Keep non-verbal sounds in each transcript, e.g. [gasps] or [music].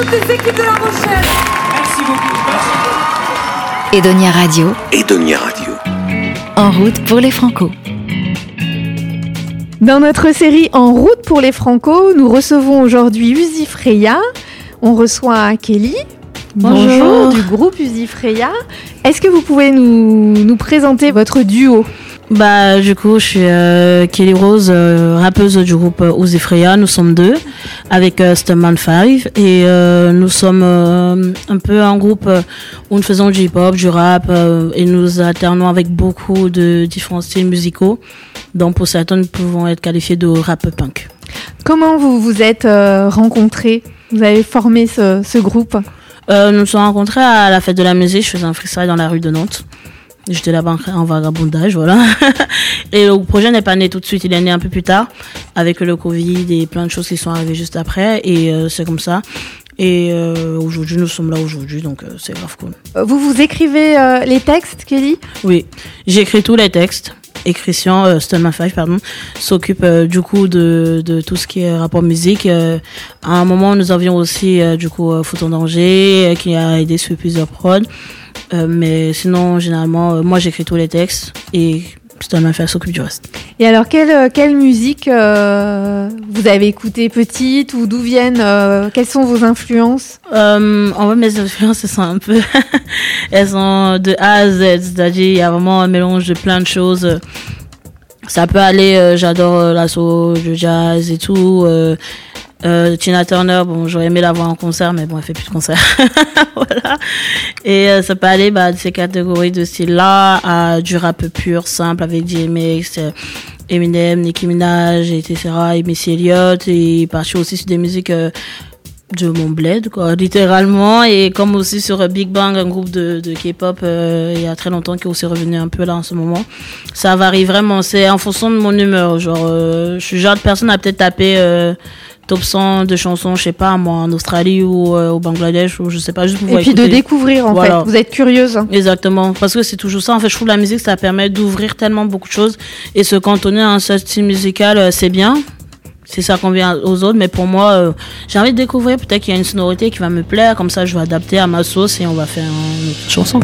toutes les équipes de La Rochelle. Merci beaucoup. Edonia Radio, Edonia Radio. en route pour les Franco. Dans notre série En route pour les Franco, nous recevons aujourd'hui Uzi Freya. On reçoit Kelly. Bonjour. du groupe Uzi Freya. Est-ce que vous pouvez nous, nous présenter votre duo Bah, du coup, je suis euh, Kelly Rose, euh, rappeuse du groupe euh, Uzi Freya. Nous sommes deux avec euh, Stuntman 5 et euh, nous sommes euh, un peu un groupe euh, où nous faisons du hip-hop, du rap euh, et nous alternons avec beaucoup de différents styles musicaux. Donc, pour certains, nous pouvons être qualifiés de rap punk. Comment vous vous êtes euh, rencontrés? Vous avez formé ce, ce groupe? Euh, nous nous sommes rencontrés à la fête de la musique. Je faisais un freestyle dans la rue de Nantes. J'étais là-bas en vagabondage, voilà. [laughs] Et le projet n'est pas né tout de suite, il est né un peu plus tard, avec le Covid et plein de choses qui sont arrivées juste après. Et euh, c'est comme ça. Et euh, aujourd'hui, nous sommes là aujourd'hui, donc euh, c'est grave cool. Vous vous écrivez les textes, Kelly? Oui, j'écris tous les textes. Et Christian, euh, Stelman Five, pardon, s'occupe euh, du coup de, de tout ce qui est rapport musique. Euh, à un moment, nous avions aussi euh, du coup euh, Foot en danger euh, qui a aidé sur plusieurs prods. Mais sinon, généralement, moi j'écris tous les textes et Stelman Five s'occupe du reste. Et alors, quelle, euh, quelle musique euh, vous avez écouté petite ou d'où viennent euh, Quelles sont vos influences? Euh, en vrai, mes influences, elles sont un peu, [laughs] elles sont de A à Z, c'est-à-dire il y a vraiment un mélange de plein de choses. Ça peut aller, euh, j'adore euh, la soul, le jazz et tout. Euh, Tina Turner, bon, j'aurais aimé la voir en concert, mais bon, elle fait plus de concert. [laughs] voilà. Et euh, ça peut aller bah, de ces catégories de style-là à du rap pur, simple, avec DMX, euh, Eminem, Nicki Minaj, etc., et Missy Elliott, et parti aussi sur des musiques euh, de mon bled, quoi, littéralement. Et comme aussi sur Big Bang, un groupe de, de K-pop, euh, il y a très longtemps, qui est aussi revenu un peu là en ce moment. Ça varie vraiment. C'est en fonction de mon humeur. Genre, euh, je suis genre de personne à peut-être taper euh, top 100 de chansons, je sais pas, moi, en Australie ou euh, au Bangladesh, ou je sais pas, juste pour Et puis de découvrir, en Voilà. fait. Vous êtes curieuse. Exactement, parce que c'est toujours ça. En fait, je trouve la musique, ça permet d'ouvrir tellement beaucoup de choses. Et se cantonner à un seul style musical, euh, c'est bien. C'est ça qu'on vient aux autres. Mais pour moi, euh, j'ai envie de découvrir. Peut-être qu'il y a une sonorité qui va me plaire. Comme ça, je vais adapter à ma sauce et on va faire une autre chanson.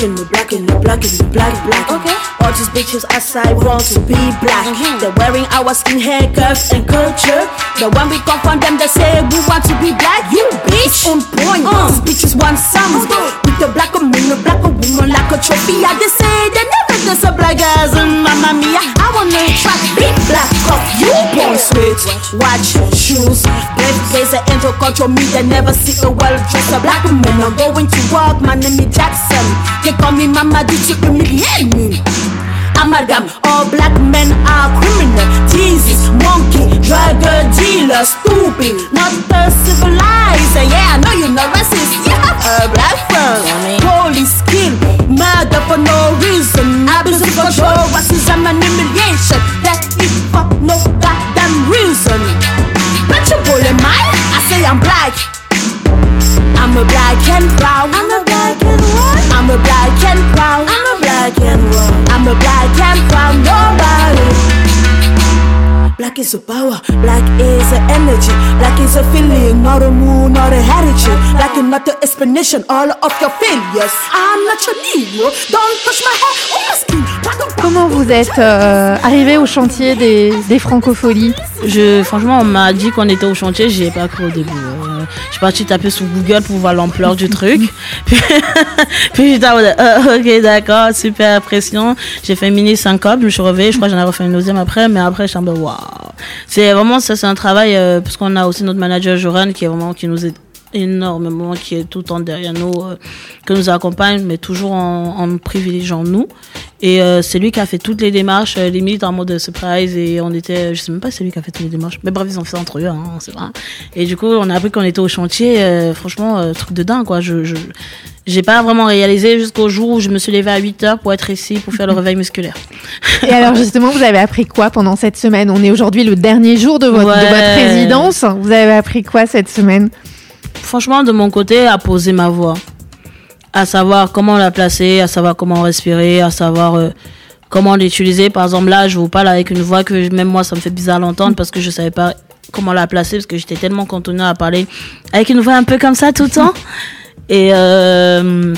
Black in the black in the black black black. Okay. All these bitches outside want to be black. They're wearing our skin hair curves and culture. But when we confront them, they say we want to be black. You bitch. On point. These bitches want some. With the black woman, the black woman like a trophy. Yeah, they say they black as in Mamma Mia. I wanna try big black cup. You born sweet. Watch your shoes. Black blazer and to control me. They never see a well dressed black woman. I'm going to work. My name is Jackson. They call me Mama. Did you humiliate me? Amalgam, all black men are criminal. Jesus, monkey, drug dealer, stupid, not the civilized. Abuse of control, racism and humiliation. That is for no goddamn reason. But you bully mine, I say I'm black. I'm a black and proud. I'm a black and white. I'm a black and proud. I'm a black and white. I'm a black and proud. Nobody. Black is a power. Black is an energy. Black is a feeling, not a mood, not a heritage. Black is not the explanation all of your failures. I'm not your Negro. Don't touch my hair or oh, my skin. Comment vous êtes euh, arrivé au chantier des, des francopholies Je, franchement, on m'a dit qu'on était au chantier, j'y ai pas cru au début. Euh, je suis partie taper sur Google pour voir l'ampleur du truc. [laughs] Puis, puis j'étais euh, ok, d'accord, super pression. J'ai fait une mini syncope, je me suis réveillée, je crois que j'en ai refait une deuxième après, mais après, je suis en mode, waouh. C'est vraiment, ça, c'est un travail, euh, parce qu'on a aussi notre manager Joran qui est vraiment, qui nous aide énormément, qui est tout le temps derrière nous, euh, que nous accompagne, mais toujours en, en privilégiant nous. Et euh, c'est lui qui a fait toutes les démarches, euh, limite en mode surprise, et on était, je sais même pas si c'est lui qui a fait toutes les démarches, mais bref, ils ont fait ça entre eux, hein, c'est vrai. Et du coup, on a appris qu'on était au chantier, euh, franchement, euh, truc de dingue, quoi. Je, je, j'ai pas vraiment réalisé jusqu'au jour où je me suis levée à 8 heures pour être ici, pour faire le réveil musculaire. [laughs] Et alors justement, vous avez appris quoi pendant cette semaine? On est aujourd'hui le dernier jour de votre, de Ouais. votre résidence. Vous avez appris quoi cette semaine? Franchement, de mon côté, à poser ma voix. À savoir comment la placer, à savoir comment respirer, à savoir euh, comment l'utiliser. Par exemple, là, je vous parle avec une voix que même moi, ça me fait bizarre l'entendre parce que je savais pas comment la placer parce que j'étais tellement cantonnée à parler avec une voix un peu comme ça tout le temps. [laughs] Et euh,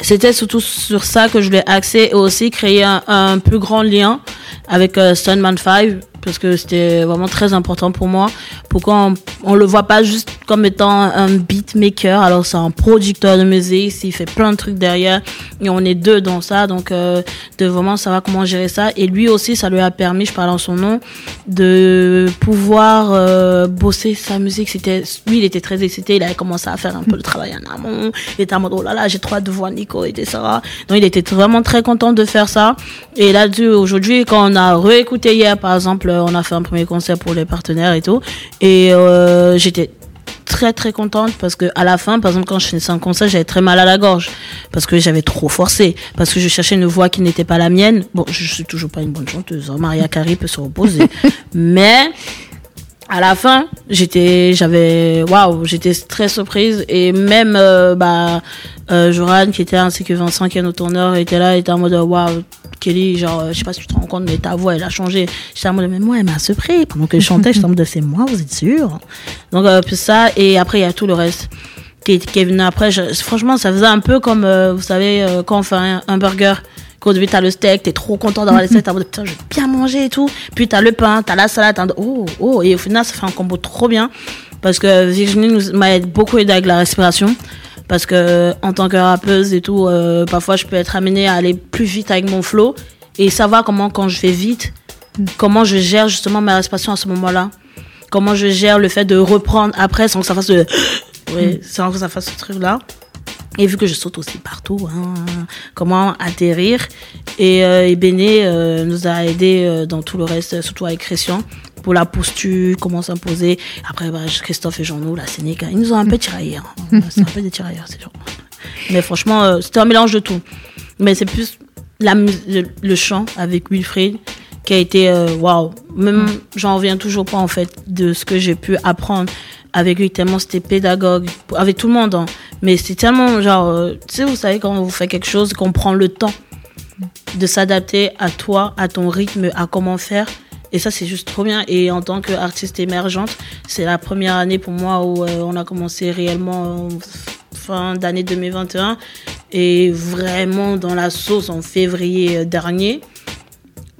c'était surtout sur ça que je voulais axer et aussi créer un, un plus grand lien avec euh, Stoneman 5 parce que c'était vraiment très important pour moi. Pourquoi on, on le voit pas juste comme étant un beatmaker, alors c'est un producteur de musique, il fait plein de trucs derrière et on est deux dans ça, donc euh, de vraiment savoir comment gérer ça. Et lui aussi, ça lui a permis, je parle en son nom, de pouvoir euh, bosser sa musique. C'était lui, il était très excité, il avait commencé à faire un peu le travail en amont. Il était en mode oh là là, j'ai trop hâte de voir Nico et ça. Donc il était vraiment très content de faire ça. Et là, aujourd'hui, quand on a réécouté hier, par exemple, on a fait un premier concert pour les partenaires et tout, et euh, j'étais très très contente parce que à la fin par exemple quand je faisais un concert j'avais très mal à la gorge. Parce que j'avais trop forcé. Parce que je cherchais une voix qui n'était pas la mienne. Bon je suis toujours pas une bonne chanteuse hein. Maria Carey peut se reposer. [laughs] Mais à la fin, j'étais, j'avais, waouh, j'étais très surprise et même euh, bah euh, Joran qui était ainsi que Vincent qui est notre tourneur était là, était en mode waouh, Kelly, genre euh, je sais pas si tu te rends compte mais ta voix elle a changé. J'étais en mode mais moi elle m'a surpris pendant que je chantais, j'étais en mode c'est moi, vous êtes sûr? Donc euh, puis ça et après il y a tout le reste qui, est venu après. Franchement, ça faisait un peu comme euh, vous savez quand on fait un burger. Qu'au début, t'as le steak, t'es trop content d'avoir le steak, t'as en mode, putain, je vais bien manger et tout. Puis t'as le pain, t'as la salade, t'as, oh, oh, et au final, ça fait un combo trop bien. Parce que Virginie nous m'a beaucoup aidé avec la respiration. Parce que, en tant que rappeuse et tout, euh, parfois, je peux être amenée à aller plus vite avec mon flow et savoir comment, quand je vais vite, comment je gère justement ma respiration à ce moment-là. Comment je gère le fait de reprendre après sans que ça fasse le, [gasps] oui, sans que ça fasse ce truc-là. Et vu que je saute aussi partout, hein, comment atterrir. Et, euh, et Béné euh, nous a aidé euh, dans tout le reste, surtout avec Christian, pour la posture, comment s'imposer. Après, bah, Christophe et Jean-Nou, la scénique, ils nous ont un peu tiraillés. Hein. [laughs] C'est un peu des tirailleurs, c'est sûr. Mais franchement, euh, c'était un mélange de tout. Mais c'est plus la, le, le chant avec Wilfried qui a été euh, waouh. Même j'en reviens toujours pas en fait de ce que j'ai pu apprendre avec lui tellement c'était pédagogue avec tout le monde. hein. Mais c'est tellement genre euh, tu sais vous savez quand vous faites quelque chose qu'on prend le temps de s'adapter à toi, à ton rythme, à comment faire. Et ça, c'est juste trop bien. Et en tant qu'artiste émergente, c'est la première année pour moi où euh, on a commencé réellement en fin d'année 2021 et vraiment dans la sauce en février euh, dernier.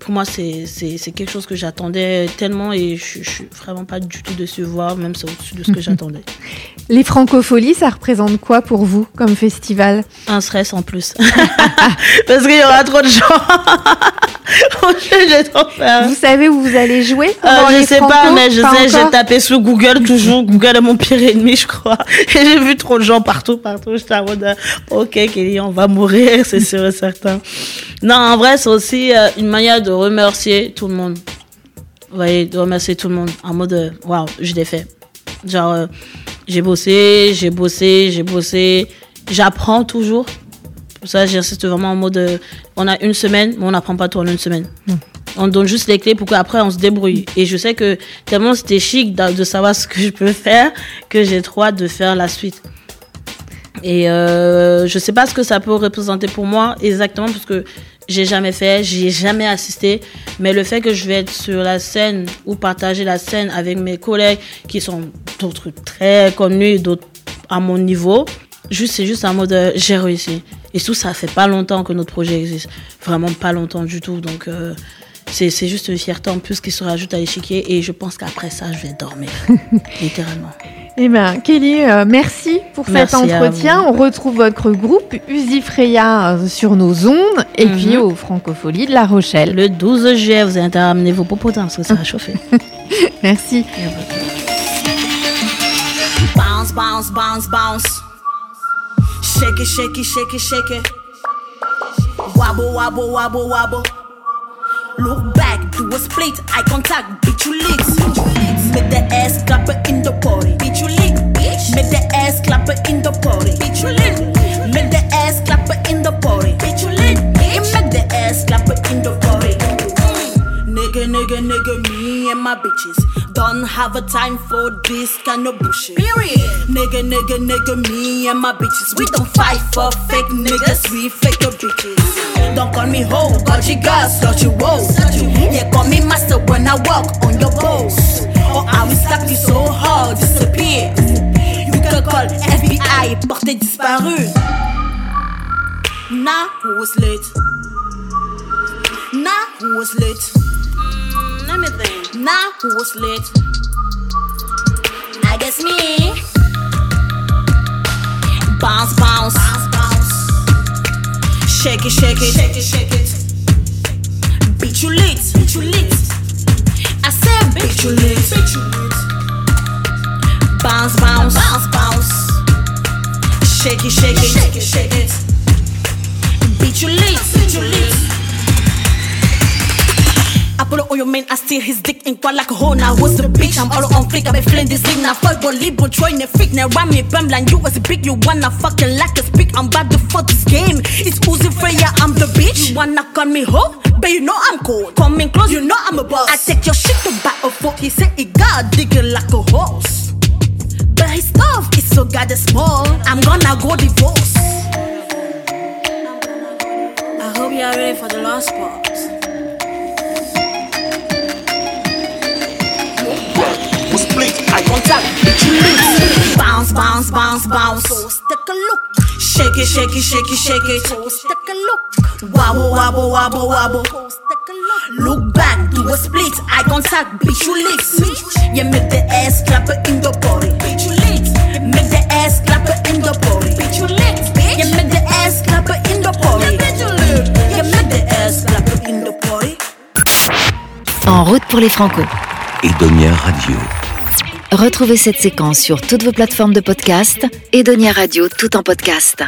Pour moi, c'est quelque chose que j'attendais tellement et je, je suis vraiment pas du tout déçue, voire même c'est au-dessus de ce que [laughs] j'attendais. Les francopholies, ça représente quoi pour vous comme festival? Un stress en plus. [laughs] Parce qu'il y aura trop de gens. [laughs] trop. Vous savez où vous allez jouer? Euh, je les sais pas, mais je Pas sais, j'ai tapé sur Google toujours. Google est mon pire ennemi, je crois. Et j'ai vu trop de gens partout, partout. J'étais en mode, euh, ok, Kelly, on va mourir, c'est sûr et certain. Non, en vrai, c'est aussi euh, une manière de remercier tout le monde. Vous voyez, de remercier tout le monde. En mode, euh, waouh, je l'ai fait. Genre, euh, j'ai bossé, j'ai bossé, j'ai bossé. J'apprends toujours. Pour ça, j'insiste vraiment en mode, euh, on a une semaine, mais on n'apprend pas tout en une semaine. On donne juste les clés pour qu'après on se débrouille. Et je sais que tellement c'était chic d'a- de savoir ce que je peux faire que j'ai trop hâte de faire la suite. Et euh, je sais pas ce que ça peut représenter pour moi exactement parce que j'ai jamais fait, j'y ai jamais assisté. Mais le fait que je vais être sur la scène ou partager la scène avec mes collègues qui sont d'autres très connus, d'autres à mon niveau, juste c'est juste un mode euh, j'ai réussi. Et tout ça fait pas longtemps que notre projet existe, vraiment pas longtemps du tout. Donc euh, c'est c'est juste une fierté en plus qui se rajoute à l'échiquier et je pense qu'après ça je vais dormir [laughs] littéralement. Eh ben, Kelly, euh, merci pour Merci cet entretien. On retrouve votre groupe Uzi Freya euh, sur nos ondes et Mhm. puis aux Francopholies de La Rochelle. Le 12 juillet, vous avez intérêt à amener vos popotins parce que ça va chauffer. [laughs] Merci. Bounce, bounce, bounce, bounce. Shake it, shake it, shake it, shake it. Wobble, wobble, wobble, wobble. Look back, do a split, eye contact, bitch you lit. Make the ass clapper in the party, bitch you lit. Make the ass clapper in the party, bitch you lit. Make the ass clapper in the party, bitch you lit. And make the ass clapper in the party. Nigga, nigga, nigga, me and my bitches don't have a time for this kind of bullshit. Period. Nigga, nigga, nigga, me and my bitches. We don't fight for fake niggas, we fake your bitches. Don't call me hoe, got you girls, got you woes. Yeah, call me master when I walk on your bones. Or I will slap you so hard, disappear. You can call FBI, portée disparue. Nah, who was late? Nah, who was late? Mm, let me think. Nah, who was late? I guess me. Bounce, bounce, bounce, bounce. Shake it, shake it, shake it, shake it. Beat you lit, beat you lit. I said beat you lit, beat you lit. Bounce, bounce, bounce, bounce. Shake it, shake it, shake it, shake it. Beat you lit, beat you lit. It on your man, I steal his dick in quad like a hoe. Now who's the bitch? I'm all on flick, I been feeling this thing. Now fuck Bollywood, Troy, ne freak, Now ram me, bam, like you was a big, you wanna fucking like a speak. I'm bad to fuck this game. It's Uzi Freya, I'm the bitch. You wanna call me hoe? But you know I'm cold. Coming close, you know I'm a boss. I take your shit to back a fuck. He said he got it like a horse. But his stuff is so goddamn small. I'm gonna go divorce. I hope you're ready for the last part. Eye contact, bitch you loose. Bounce, bounce, bounce, bounce. Toast, take a look. Shake it, shake it, shake it, shake it. Toast, take a look. Wobble, wobble, wobble, wobble. Toast, take a look. Look back, do a split. Eye contact, bitch you lit. You make the ass clap in the body. Bitch you lit. Make the ass clap in the body. Bitch you lit. You make the ass clap in the body. Bitch you lit. You make the ass clap in the body. En route pour les Franco. Edonia Radio. Retrouvez cette séquence sur toutes vos plateformes de podcast. Edonia Radio, tout en podcast.